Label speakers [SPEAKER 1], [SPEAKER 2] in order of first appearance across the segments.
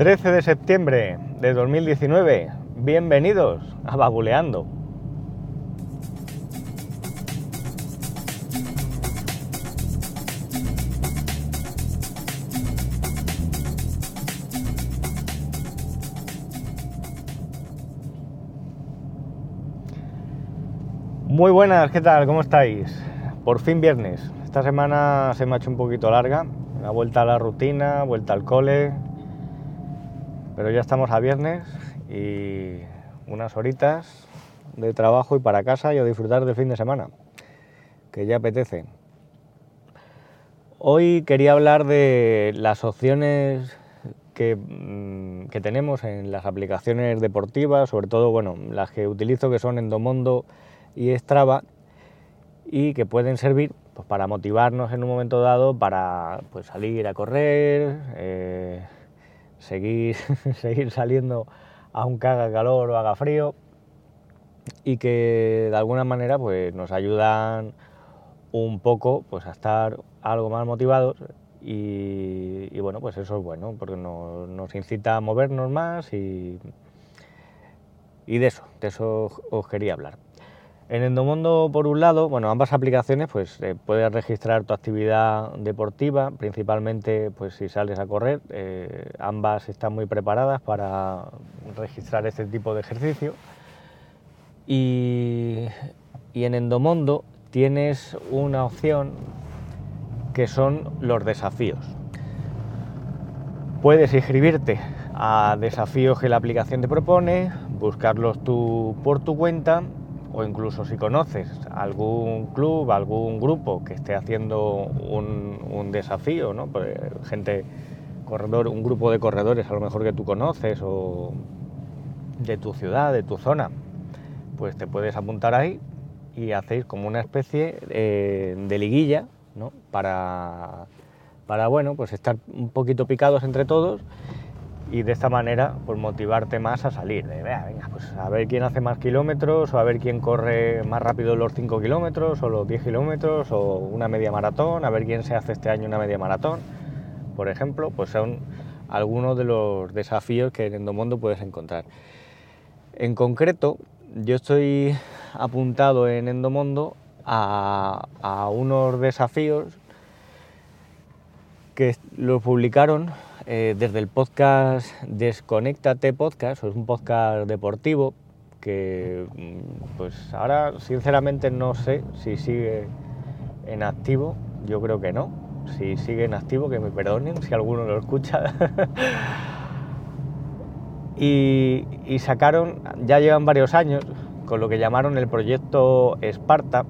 [SPEAKER 1] 13 de septiembre de 2019. Bienvenidos a Babuleando. Muy buenas, ¿qué tal? ¿Cómo estáis? Por fin viernes. Esta semana se me ha hecho un poquito larga. Una vuelta a la rutina, vuelta al cole. Pero ya estamos a viernes y unas horitas de trabajo y para casa y a disfrutar del fin de semana, que ya apetece. Hoy quería hablar de las opciones que, mm, que, tenemos en las aplicaciones deportivas, sobre todo bueno, las que utilizo que son Endomondo y Strava y que pueden servir pues, para motivarnos en un momento dado para pues, salir a correr, eh, seguir, seguir saliendo aunque haga calor o haga frío y que de alguna manera pues, nos ayudan un poco pues, a estar algo más motivados y, bueno, pues eso es bueno porque nos, nos incita a movernos más y, y de eso, de eso os quería hablar. En Endomondo, por un lado, bueno, ambas aplicaciones, pues eh, puedes registrar tu actividad deportiva, principalmente pues si sales a correr, eh, ambas están muy preparadas para registrar este tipo de ejercicio. Y, y en Endomondo tienes una opción que son los desafíos. Puedes inscribirte a desafíos que la aplicación te propone, buscarlos tú por tu cuenta o incluso si conoces algún club, algún grupo que esté haciendo un, desafío, ¿no? Pues, gente, corredor, un grupo de corredores a lo mejor que tú conoces o de tu ciudad, de tu zona, pues te puedes apuntar ahí y hacéis como una especie eh, de liguilla, ¿no? Para, para, bueno, pues estar un poquito picados entre todos y de esta manera pues motivarte más a salir, de venga, pues a ver quién hace más kilómetros o a ver quién corre más rápido los 5 kilómetros o los 10 kilómetros o una media maratón, a ver quién se hace este año una media maratón, por ejemplo, pues son algunos de los desafíos que en Endomondo puedes encontrar. En concreto, yo estoy apuntado en Endomondo a, a unos desafíos que lo publicaron eh, desde el podcast Desconéctate Podcast, es un podcast deportivo que mm, pues ahora sinceramente no sé si sigue en activo, yo creo que no, si sigue en activo que me perdonen si alguno lo escucha. y, sacaron, ya llevan varios años, con lo que llamaron el proyecto Esparta,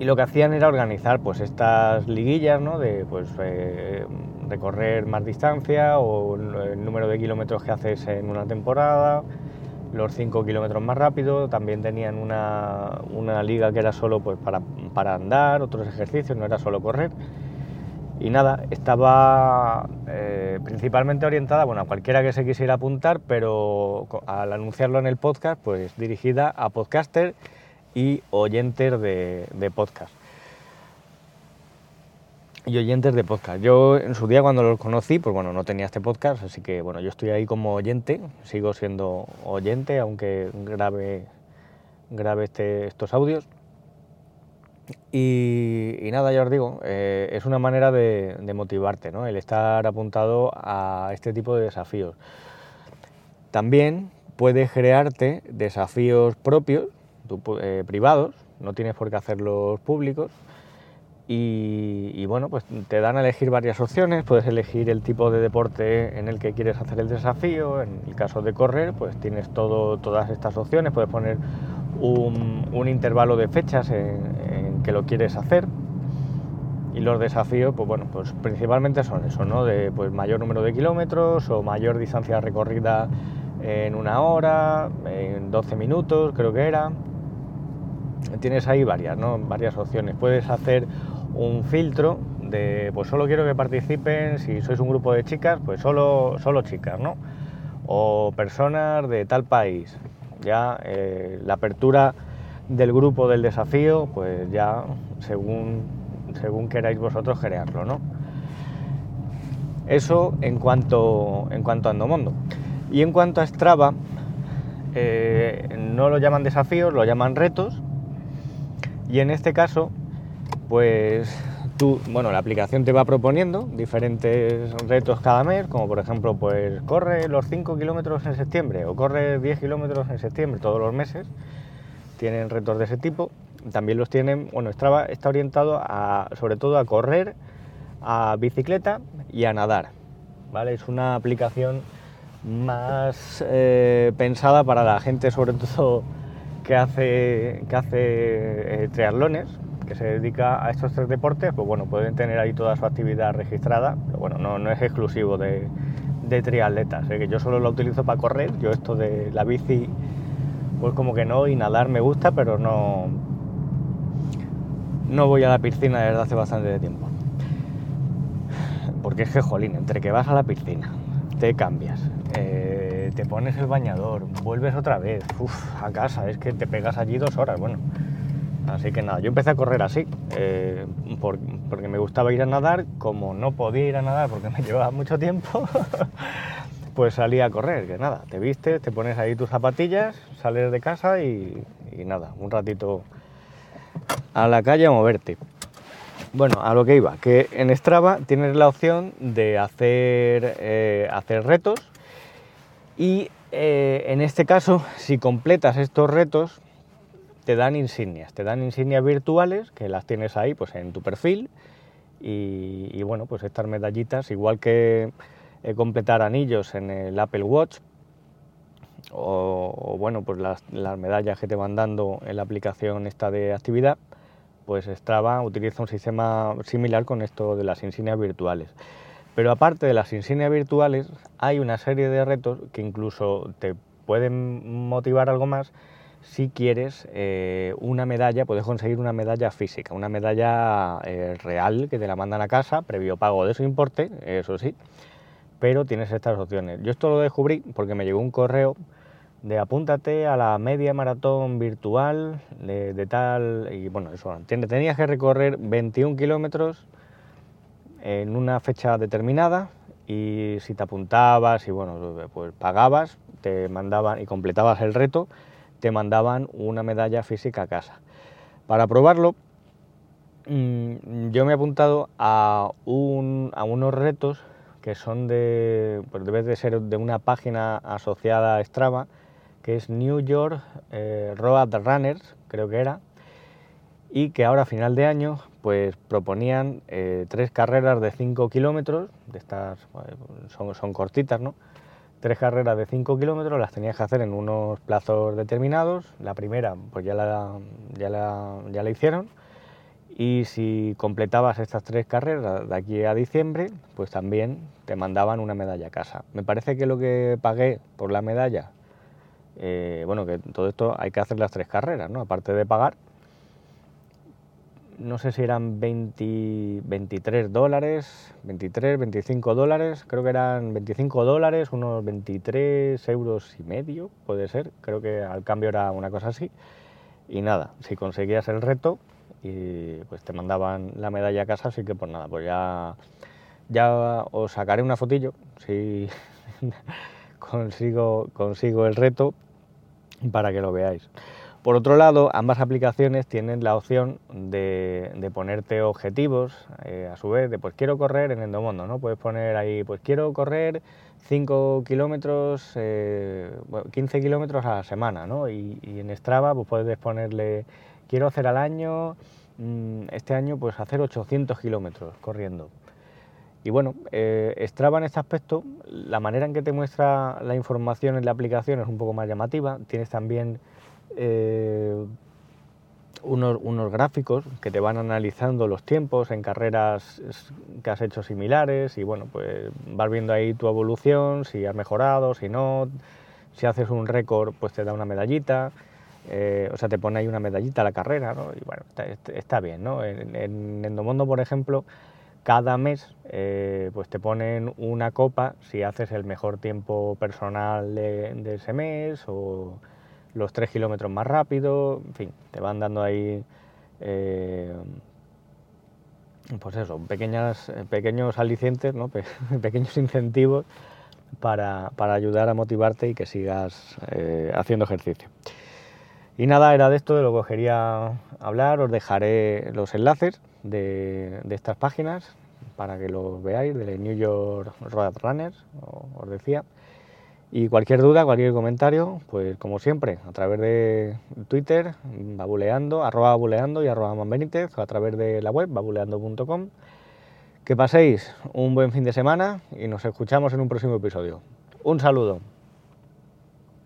[SPEAKER 1] y lo que hacían era organizar pues estas liguillas ¿no? de pues, eh, recorrer más distancia o el número de kilómetros que haces en una temporada, los 5 kilómetros más rápido, también tenían una, una, liga que era solo pues, para, para, andar, otros ejercicios, no era solo correr. Y nada, estaba eh, principalmente orientada bueno, a cualquiera que se quisiera apuntar, pero al anunciarlo en el podcast, pues dirigida a podcaster y oyentes de, podcast. Y oyentes de podcast. Yo en su día cuando los conocí, pues bueno, no tenía este podcast, así que bueno, yo estoy ahí como oyente, sigo siendo oyente, aunque grabe, grabe este, estos audios. Y, nada, ya os digo, eh, es una manera de, motivarte, ¿no? El estar apuntado a este tipo de desafíos. También puedes crearte desafíos propios eh, privados, no tienes por qué hacerlos públicos. Y, bueno, pues te dan a elegir varias opciones, puedes elegir el tipo de deporte en el que quieres hacer el desafío, en el caso de correr, pues tienes todo, todas estas opciones, puedes poner un, intervalo de fechas en, que lo quieres hacer, y los desafíos, pues bueno, pues principalmente son eso, ¿no? De pues mayor número de kilómetros o mayor distancia recorrida en una hora, en 12 minutos, creo que era tienes ahí varias, ¿no? varias opciones. Puedes hacer un filtro de, pues solo quiero que participen, si sois un grupo de chicas, pues solo, solo chicas, ¿no? O personas de tal país. Ya eh, la apertura del grupo del desafío, pues ya según, según queráis vosotros crearlo, ¿no? Eso en cuanto, en cuanto a Endomondo. Y en cuanto a Strava, eh, no lo llaman desafíos, lo llaman retos. Y en este caso, pues tú, bueno, la aplicación te va proponiendo diferentes retos cada mes, como por ejemplo, pues corre los 5 kilómetros en septiembre o corre 10 kilómetros en septiembre, todos los meses. Tienen retos de ese tipo. También los tienen, bueno, está orientado sobre todo a correr, a bicicleta y a nadar. ¿Vale? Es una aplicación más eh, pensada para la gente, sobre todo que hace, que hace eh, triatlones, que se dedica a estos tres deportes, pues bueno, pueden tener ahí toda su actividad registrada, pero bueno, no, es exclusivo de, de triatletas, ¿eh? que yo solo lo utilizo para correr, yo esto de la bici, pues como que no, y nadar me gusta, pero no, no voy a la piscina desde hace bastante tiempo. Porque es que, jolín, entre que vas a la piscina, te cambias, eh, te pones el bañador, vuelves otra vez, a casa, es que te pegas allí dos horas, bueno. Así que nada, yo empecé a correr así, eh, porque me gustaba ir a nadar, como no podía ir a nadar porque me llevaba mucho tiempo, pues salí a correr, que nada, te vistes, te pones ahí tus zapatillas, sales de casa y, nada, un ratito a la calle a moverte. Bueno, a lo que iba, que en Strava tienes la opción de hacer, eh, hacer retos y eh, en este caso, si completas estos retos, te dan insignias, te dan insignias virtuales que las tienes ahí pues, en tu perfil y, bueno, pues estas medallitas, igual que eh, completar anillos en el Apple Watch o, bueno, pues las, las medallas que te van dando en la aplicación esta de actividad, pues Strava utiliza un sistema similar con esto de las insignias virtuales. Pero aparte de las insignias virtuales, hay una serie de retos que incluso te pueden motivar algo más si quieres eh, una medalla, puedes conseguir una medalla física, una medalla eh, real que te la mandan a casa, previo pago de su importe, eso sí, pero tienes estas opciones. Yo esto lo descubrí porque me llegó un correo de apúntate a la media maratón virtual de, tal, y bueno, eso, tenías que recorrer 21 kilómetros en una fecha determinada y si te apuntabas y bueno, pues pagabas, te mandaban y completabas el reto, te mandaban una medalla física a casa. Para probarlo, mm, yo me he apuntado a, un, a unos retos que son de, pues debe de ser de una página asociada a Strava, que es New York eh, Road Runners, creo que era, y que ahora a final de año pues proponían eh, tres carreras de 5 kilómetros, de estas son, son, cortitas, ¿no? Tres carreras de 5 kilómetros las tenías que hacer en unos plazos determinados. La primera pues ya la, ya la, ya la hicieron y si completabas estas tres carreras de aquí a diciembre, pues también te mandaban una medalla a casa. Me parece que lo que pagué por la medalla eh, bueno, que todo esto hay que hacer las tres carreras, ¿no? Aparte de pagar, no sé si eran 20, 23 dólares, 23, 25 dólares, creo que eran 25 dólares, unos 23 euros y medio, puede ser, creo que al cambio era una cosa así. Y nada, si conseguías el reto, y pues te mandaban la medalla a casa, así que pues nada, pues ya, ya os sacaré una fotillo, si consigo, consigo el reto, para que lo veáis. Por otro lado, ambas aplicaciones tienen la opción de, ponerte objetivos, eh, a su vez, de pues quiero correr en Endomondo, ¿no? Puedes poner ahí, pues quiero correr 5 kilómetros, 15 eh, kilómetros a la semana, ¿no? Y, en Strava pues puedes ponerle, quiero hacer al año, mm, este año pues hacer 800 kilómetros corriendo. Y bueno, eh, Strava en este aspecto, la manera en que te muestra la información en la aplicación es un poco más llamativa. Tienes también eh, unos, gráficos que te van analizando los tiempos en carreras que has hecho similares y bueno, pues vas viendo ahí tu evolución, si has mejorado, si no. Si haces un récord, pues te da una medallita. Eh, o sea, te pone ahí una medallita a la carrera, ¿no? Y bueno, está, bien, ¿no? En, en Endomondo, por ejemplo, cada mes eh, pues te ponen una copa si haces el mejor tiempo personal de, ese mes o los tres kilómetros más rápido, en fin, te van dando ahí eh, pues eso, pequeñas, pequeños alicientes, ¿no? pequeños incentivos para, ayudar a motivarte y que sigas eh, haciendo ejercicio. Y nada, era de esto de lo que os quería hablar, os dejaré los enlaces de, de estas páginas para que los veáis, de New York Road Runners, os decía. Y cualquier duda, cualquier comentario, pues como siempre, a través de Twitter, babuleando, arroba babuleando y arroba manbenítez, o a través de la web, babuleando.com. Que paséis un buen fin de semana y nos escuchamos en un próximo episodio. Un saludo.